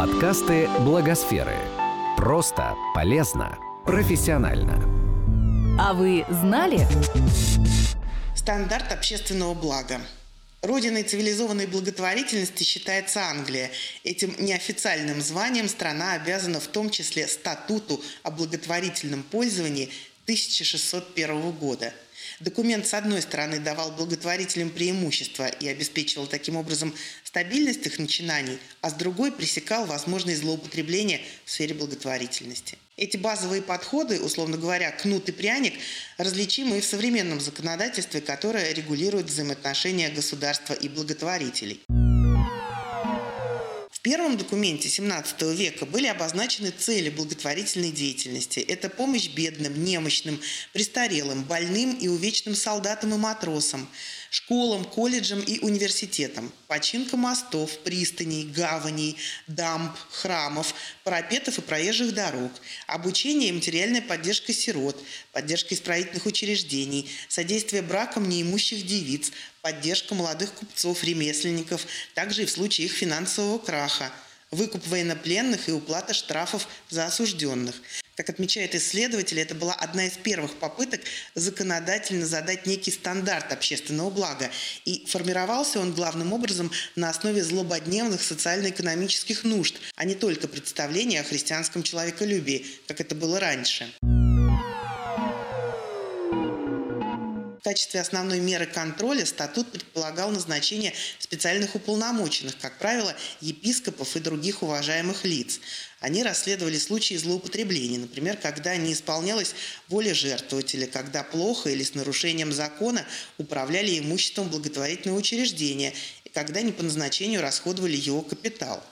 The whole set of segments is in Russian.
Подкасты Благосферы. Просто, полезно, профессионально. А вы знали? Стандарт общественного блага. Родиной цивилизованной благотворительности считается Англия. Этим неофициальным званием страна обязана в том числе статуту о благотворительном пользовании 1601 года – Документ, с одной стороны, давал благотворителям преимущество и обеспечивал таким образом стабильность их начинаний, а с другой пресекал возможные злоупотребления в сфере благотворительности. Эти базовые подходы, условно говоря, кнут и пряник, различимы и в современном законодательстве, которое регулирует взаимоотношения государства и благотворителей. В первом документе XVII века были обозначены цели благотворительной деятельности. Это помощь бедным, немощным, престарелым, больным и увечным солдатам и матросам, школам, колледжам и университетам, починка мостов, пристаней, гаваней, дамб, храмов, парапетов и проезжих дорог, обучение и материальная поддержка сирот, поддержка исправительных учреждений, содействие бракам неимущих девиц, поддержка молодых купцов, ремесленников, также и в случае их финансового краха, выкуп военнопленных и уплата штрафов за осужденных. Как отмечают исследователи, это была одна из первых попыток законодательно задать некий стандарт общественного блага. И формировался он главным образом на основе злободневных социально-экономических нужд, а не только представления о христианском человеколюбии, как это было раньше. В качестве основной меры контроля статут предполагал назначение специальных уполномоченных, как правило, епископов и других уважаемых лиц. Они расследовали случаи злоупотребления, например, когда не исполнялась воля жертвователя, когда плохо или с нарушением закона управляли имуществом благотворительного учреждения, и когда не по назначению расходовали его капитал.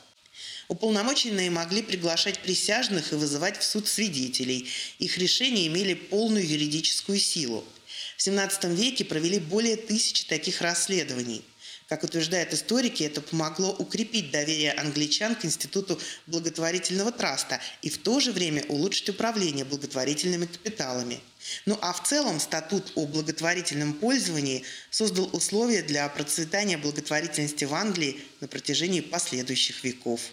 Уполномоченные могли приглашать присяжных и вызывать в суд свидетелей. Их решения имели полную юридическую силу. В XVII веке провели более тысячи таких расследований. Как утверждают историки, это помогло укрепить доверие англичан к институту благотворительного траста и в то же время улучшить управление благотворительными капиталами. Ну а в целом статут о благотворительном пользовании создал условия для процветания благотворительности в Англии на протяжении последующих веков.